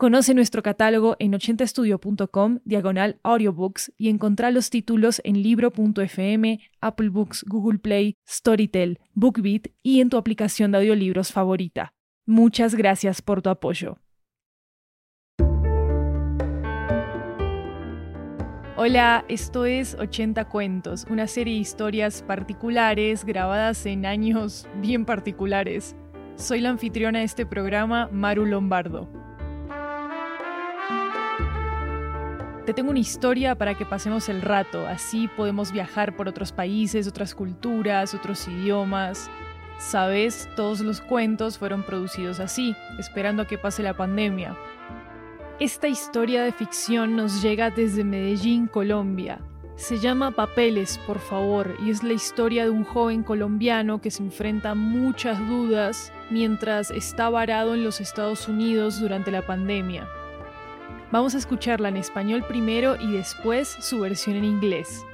Conoce nuestro catálogo en 80estudio.com, diagonal audiobooks, y encontrá los títulos en libro.fm, Apple Books, Google Play, Storytel, BookBeat y en tu aplicación de audiolibros favorita. Muchas gracias por tu apoyo. Hola, esto es 80 Cuentos, una serie de historias particulares grabadas en años bien particulares. Soy la anfitriona de este programa, Maru Lombardo. Te tengo una historia para que pasemos el rato, así podemos viajar por otros países, otras culturas, otros idiomas. Sabes, todos los cuentos fueron producidos así, esperando a que pase la pandemia. Esta historia de ficción nos llega desde Medellín, Colombia. Se llama Papeles, por favor, y es la historia de un joven colombiano que se enfrenta a muchas dudas mientras está varado en los Estados Unidos durante la pandemia. Vamos a escucharla en español primero y después su versión en inglés.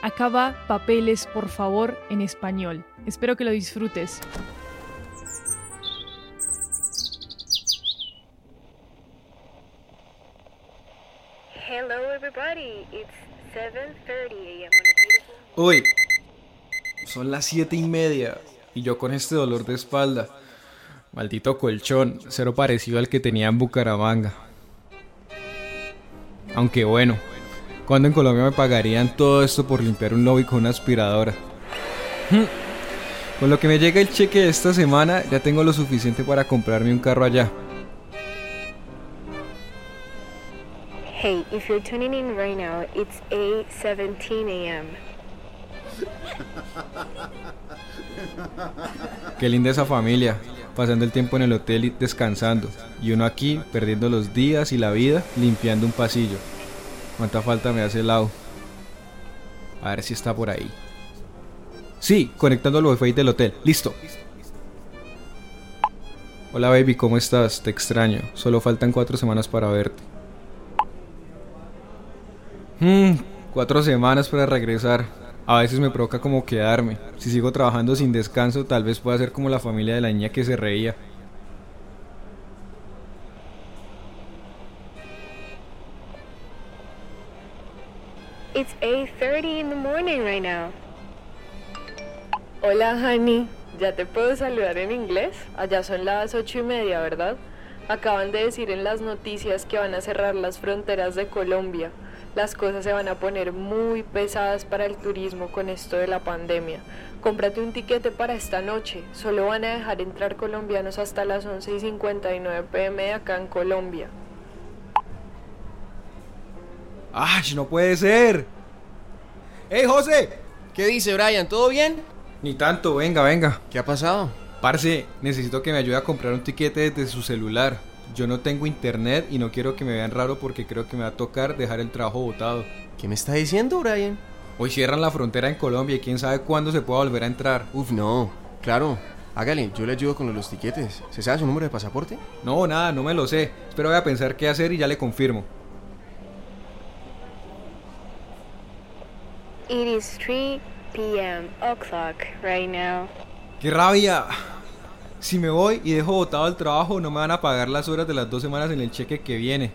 Acá va Papeles, por favor, en español. Espero que lo disfrutes. Hello everybody, it's 7.30 a.m. Uy, son las siete y media y yo con este dolor de espalda. Maldito colchón, cero parecido al que tenía en Bucaramanga. Aunque bueno, ¿cuándo en Colombia me pagarían todo esto por limpiar un lobby con una aspiradora? Hmm. Con lo que me llega el cheque de esta semana, ya tengo lo suficiente para comprarme un carro allá. Hey, if you're tuning in right now, it's 8:17 a.m. Qué linda esa familia, pasando el tiempo en el hotel y descansando, y uno aquí perdiendo los días y la vida limpiando un pasillo. ¿Cuánta falta me hace el lado? A ver si está por ahí. Sí, conectando el wifi del hotel. Listo. Hola baby, ¿cómo estás? Te extraño. Solo faltan cuatro semanas para verte. Hmm, cuatro semanas para regresar. A veces me provoca como quedarme. Si sigo trabajando sin descanso, tal vez pueda ser como la familia de la niña que se reía. It's 8:30 in the morning right now. Hola, honey. ¿Ya te puedo saludar en inglés? Allá son las ocho y media, ¿verdad? Acaban de decir en las noticias que van a cerrar las fronteras de Colombia las cosas se van a poner muy pesadas para el turismo con esto de la pandemia. Cómprate un tiquete para esta noche. Solo van a dejar entrar colombianos hasta las 11 y 59 pm acá en Colombia. ¡Ay, no puede ser! ¡Hey, José! ¿Qué dice Brian? ¿Todo bien? Ni tanto, venga, venga. ¿Qué ha pasado? Parce, necesito que me ayude a comprar un tiquete desde su celular. Yo no tengo internet y no quiero que me vean raro porque creo que me va a tocar dejar el trabajo botado. ¿Qué me está diciendo, Brian? Hoy cierran la frontera en Colombia y quién sabe cuándo se pueda volver a entrar. Uf, no. Claro. Hágale, yo le ayudo con los tiquetes. ¿Se sabe su número de pasaporte? No, nada, no me lo sé. Espero voy a pensar qué hacer y ya le confirmo. It is 3 p.m. o'clock right now. ¡Qué rabia! Si me voy y dejo botado el trabajo, no me van a pagar las horas de las dos semanas en el cheque que viene.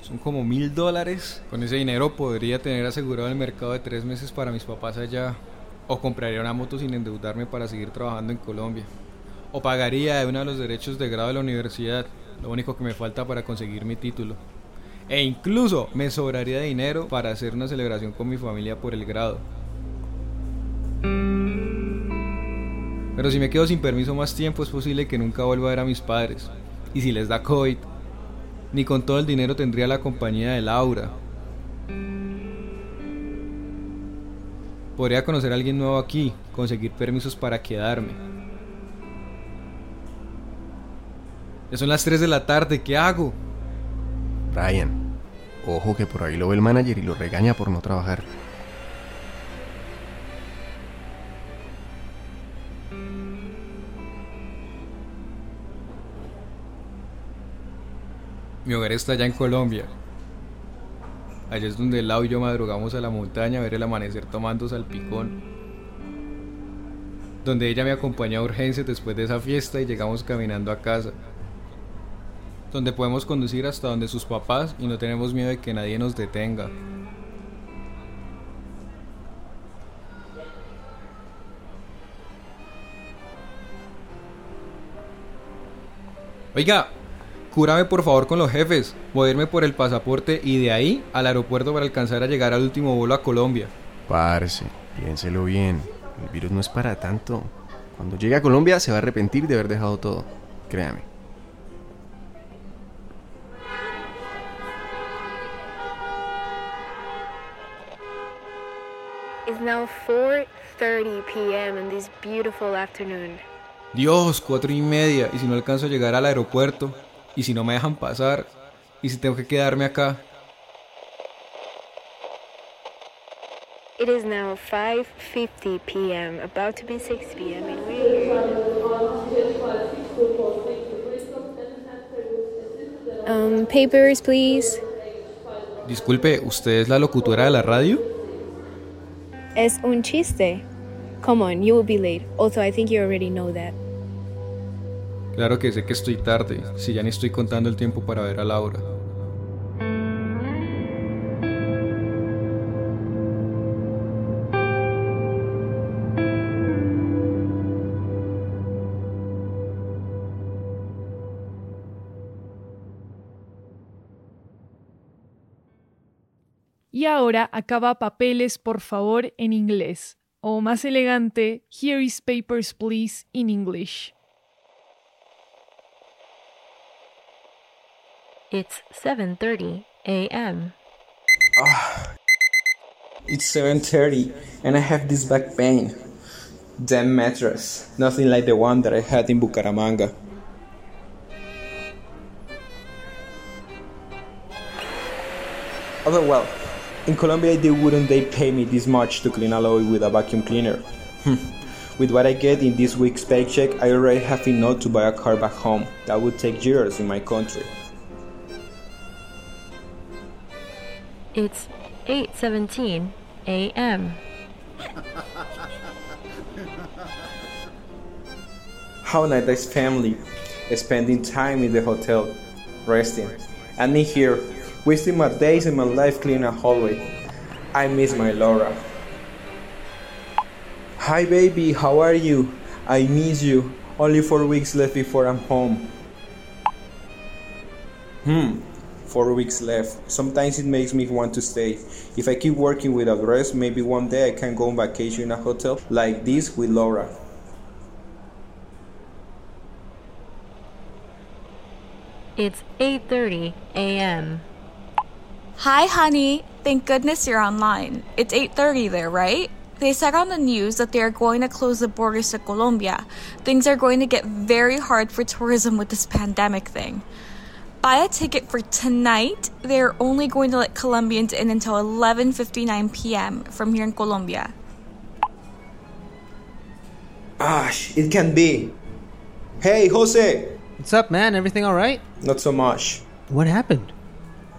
Son como mil dólares. Con ese dinero podría tener asegurado el mercado de tres meses para mis papás allá. O compraría una moto sin endeudarme para seguir trabajando en Colombia. O pagaría de uno de los derechos de grado de la universidad, lo único que me falta para conseguir mi título. E incluso me sobraría dinero para hacer una celebración con mi familia por el grado. Pero si me quedo sin permiso más tiempo es posible que nunca vuelva a ver a mis padres. Y si les da COVID, ni con todo el dinero tendría la compañía de Laura. Podría conocer a alguien nuevo aquí, conseguir permisos para quedarme. Ya son las 3 de la tarde, ¿qué hago? Brian, ojo que por ahí lo ve el manager y lo regaña por no trabajar. Mi hogar está allá en Colombia. Allá es donde Lau y yo madrugamos a la montaña a ver el amanecer tomando salpicón. Donde ella me acompañó a urgencias después de esa fiesta y llegamos caminando a casa. Donde podemos conducir hasta donde sus papás y no tenemos miedo de que nadie nos detenga. Oiga, cúrame por favor con los jefes. Voy a irme por el pasaporte y de ahí al aeropuerto para alcanzar a llegar al último vuelo a Colombia. Parce, piénselo bien. El virus no es para tanto. Cuando llegue a Colombia se va a arrepentir de haber dejado todo. Créame. It's now 4:30 p.m. in this beautiful afternoon. Dios, cuatro y media. Y si no alcanzo a llegar al aeropuerto. Y si no me dejan pasar. Y si tengo que quedarme acá. It is now 5:50 p.m. About to be 6 p.m. Um, papers, please. Disculpe, ¿usted es la locutora de la radio? Es un chiste. Come on, you will be late. Also, I think you already know that. Claro que sé que estoy tarde, si ya ni estoy contando el tiempo para ver a Laura. Y ahora acaba papeles, por favor, en inglés. O más elegante, here is papers, please, in English. It's 7:30 a.m. It's 7:30 and I have this back pain. Damn mattress. Nothing like the one that I had in Bucaramanga. Although well, in Colombia they wouldn't they pay me this much to clean a lobby with a vacuum cleaner. Hmm. with what I get in this week's paycheck, I already have enough to buy a car back home. That would take years in my country. It's 8:17 a.m. How nice family spending time in the hotel, resting, and me here, wasting my days and my life cleaning a hallway. I miss my Laura. Hi, baby, how are you? I miss you. Only four weeks left before I'm home. Hmm, four weeks left. Sometimes it makes me want to stay. If I keep working without rest, maybe one day I can go on vacation in a hotel like this with Laura. It's 8:30 a.m. Hi, honey. Thank goodness you're online. It's 8:30 there, right? They said on the news that they are going to close the borders to Colombia. Things are going to get very hard for tourism with this pandemic thing. Buy a ticket for tonight. They're only going to let Colombians in until 11:59 p.m. from here in Colombia. Ash, it can be. Hey, Jose! What's up, man? Everything all right? Not so much. What happened?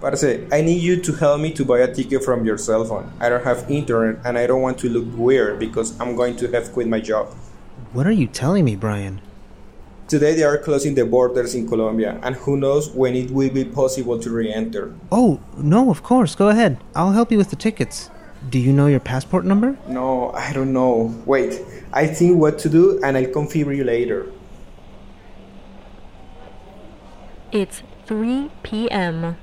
Parce, I need you to help me to buy a ticket from your cell phone. I don't have internet and I don't want to look weird because I'm going to have quit my job. What are you telling me, Brian? Today they are closing the borders in Colombia and who knows when it will be possible to re-enter. Oh, no, of course. Go ahead. I'll help you with the tickets. Do you know your passport number? No, I don't know. Wait, I think what to do and I'll confirm you later. It's 3 p.m.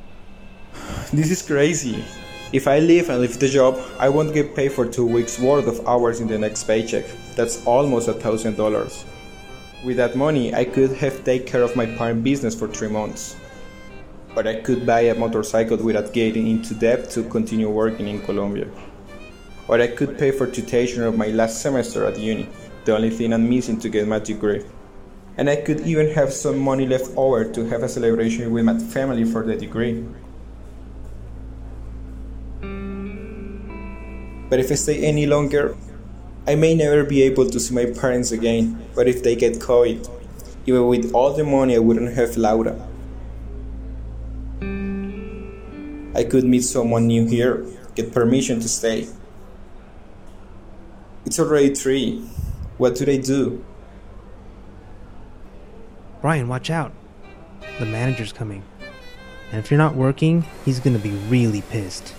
This is crazy. If I leave and leave the job, I won't get paid for two weeks worth of hours in the next paycheck. That's almost a thousand dollars. With that money, I could have taken care of my parent business for three months. But I could buy a motorcycle without getting into debt to continue working in Colombia. Or I could pay for tuition of my last semester at uni, the only thing I'm missing to get my degree. And I could even have some money left over to have a celebration with my family for the degree. But if I stay any longer, I may never be able to see my parents again. But if they get COVID, even with all the money, I wouldn't have Laura. I could meet someone new here, get permission to stay. It's already three. What do they do? Brian, watch out. The manager's coming. And if you're not working, he's gonna be really pissed.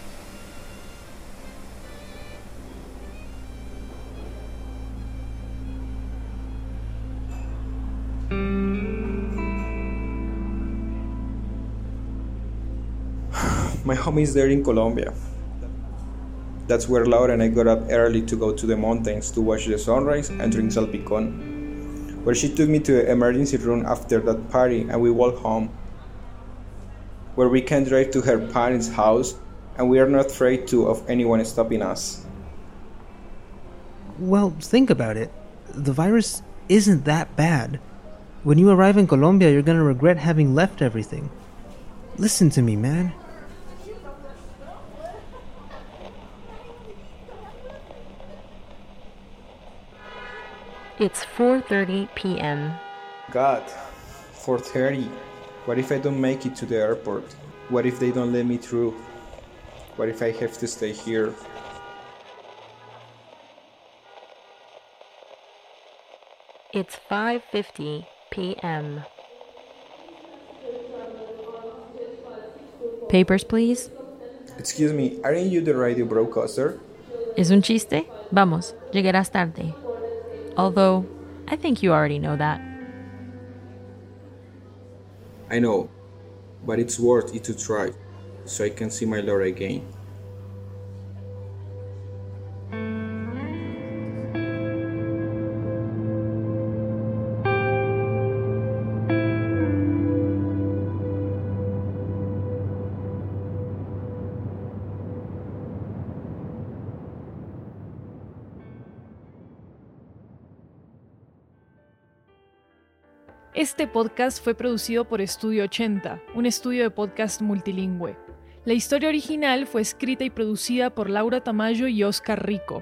My home is there in Colombia. That's where Laura and I got up early to go to the mountains to watch the sunrise and drink salpicon. Where she took me to the emergency room after that party and we walked home. Where we can drive to her parents' house and we are not afraid to of anyone stopping us. Well, think about it. The virus isn't that bad. When you arrive in Colombia, you're gonna regret having left everything. Listen to me, man. It's 4:30 p.m. God, 4:30. What if I don't make it to the airport? What if they don't let me through? What if I have to stay here? It's 5:50 p.m. Papers, please. Excuse me, aren't you the radio broadcaster? ¿Es un chiste? Vamos, llegarás tarde. Although, I think you already know that. I know, but it's worth it to try, so I can see my Laura again. Este podcast fue producido por Estudio 80, un estudio de podcast multilingüe. La historia original fue escrita y producida por Laura Tamayo y Oscar Rico.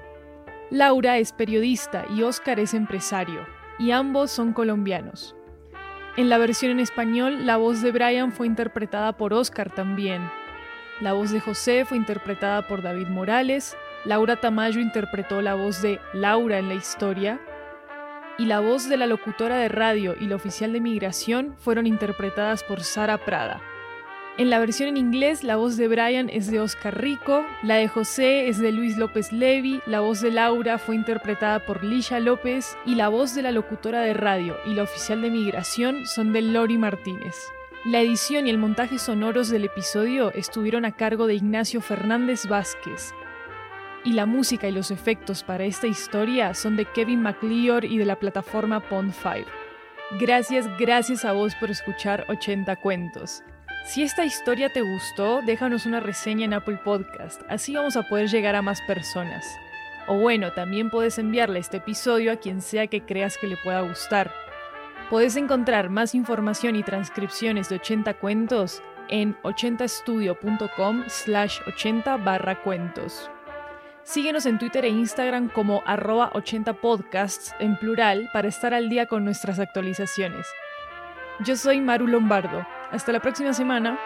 Laura es periodista y Oscar es empresario, y ambos son colombianos. En la versión en español, la voz de Brian fue interpretada por Oscar también. La voz de José fue interpretada por David Morales, Laura Tamayo interpretó la voz de Laura en la historia, y la voz de la locutora de radio y la oficial de migración fueron interpretadas por Sara Prada. En la versión en inglés, la voz de Brian es de Oscar Rico, la de José es de Luis López Levy, la voz de Laura fue interpretada por Lisha López y la voz de la locutora de radio y la oficial de migración son de Lori Martínez. La edición y el montaje sonoros del episodio estuvieron a cargo de Ignacio Fernández Vázquez, y la música y los efectos para esta historia son de Kevin McLeod y de la plataforma Pond5. Gracias, gracias a vos por escuchar 80 cuentos. Si esta historia te gustó, déjanos una reseña en Apple Podcast, así vamos a poder llegar a más personas. O bueno, también puedes enviarle este episodio a quien sea que creas que le pueda gustar. Puedes encontrar más información y transcripciones de 80 cuentos en 80estudio.com slash 80 barra cuentos. Síguenos en Twitter e Instagram como arroba 80podcasts en plural para estar al día con nuestras actualizaciones. Yo soy Maru Lombardo. Hasta la próxima semana.